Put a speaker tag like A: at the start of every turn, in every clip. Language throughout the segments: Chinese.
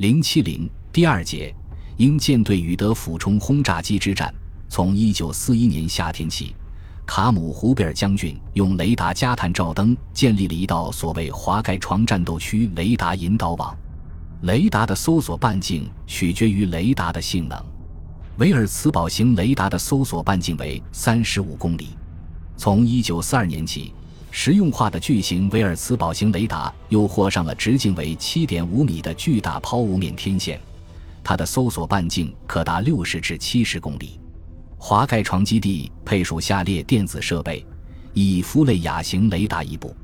A: 零七零第二节，英舰队与德俯冲轰炸机之战。从一九四一年夏天起，卡姆胡贝尔将军用雷达加探照灯建立了一道所谓滑盖床战斗区雷达引导网。雷达的搜索半径取决于雷达的性能。维尔茨堡型雷达的搜索半径为三十五公里。从一九四二年起。实用化的巨型维尔茨堡型雷达又获上了直径为七点五米的巨大抛物面天线，它的搜索半径可达六十至七十公里。滑盖床基地配属下列电子设备：以夫雷亚型雷达一部。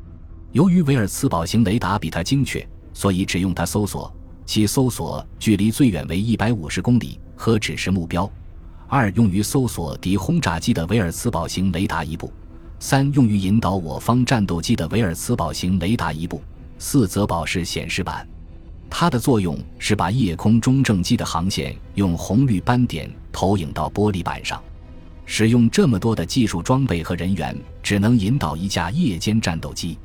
A: 由于维尔茨堡型雷达比它精确，所以只用它搜索，其搜索距离最远为一百五十公里，和指示目标。二用于搜索敌轰炸机的维尔茨堡型雷达一部。三用于引导我方战斗机的维尔茨堡型雷达一部。四则堡式显示板，它的作用是把夜空中正机的航线用红绿斑点投影到玻璃板上。使用这么多的技术装备和人员，只能引导一架夜间战斗机，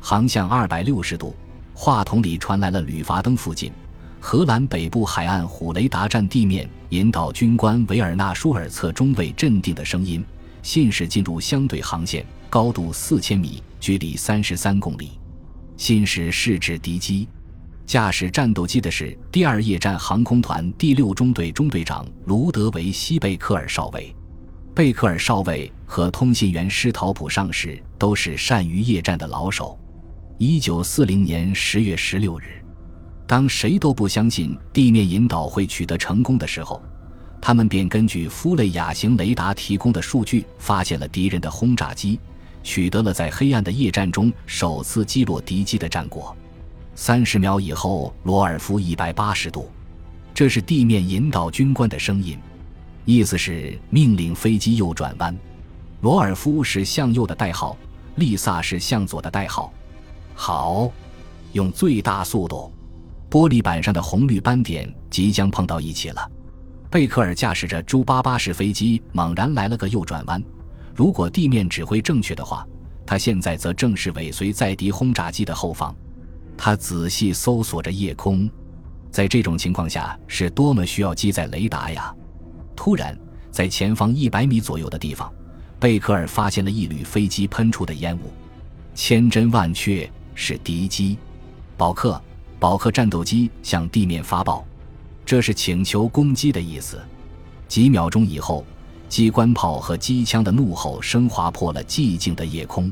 A: 航向二百六十度。话筒里传来了吕伐登附近荷兰北部海岸虎雷达站地面引导军官维尔纳舒尔策中尉镇定的声音。信使进入相对航线，高度四千米，距离三十三公里。信使是指敌机，驾驶战斗机的是第二夜战航空团第六中队中队长卢德维希·贝克尔少尉。贝克尔少尉和通信员施陶普上士都是善于夜战的老手。一九四零年十月十六日，当谁都不相信地面引导会取得成功的时候。他们便根据夫雷亚型雷达提供的数据，发现了敌人的轰炸机，取得了在黑暗的夜战中首次击落敌机的战果。三十秒以后，罗尔夫一百八十度，这是地面引导军官的声音，意思是命令飞机右转弯。罗尔夫是向右的代号，丽萨是向左的代号。好，用最大速度，玻璃板上的红绿斑点即将碰到一起了。贝克尔驾驶着朱八八式飞机猛然来了个右转弯。如果地面指挥正确的话，他现在则正是尾随在敌轰炸机的后方。他仔细搜索着夜空，在这种情况下是多么需要机载雷达呀！突然，在前方一百米左右的地方，贝克尔发现了一缕飞机喷出的烟雾。千真万确是敌机，宝克，宝克战斗机向地面发报。这是请求攻击的意思。几秒钟以后，机关炮和机枪的怒吼声划破了寂静的夜空。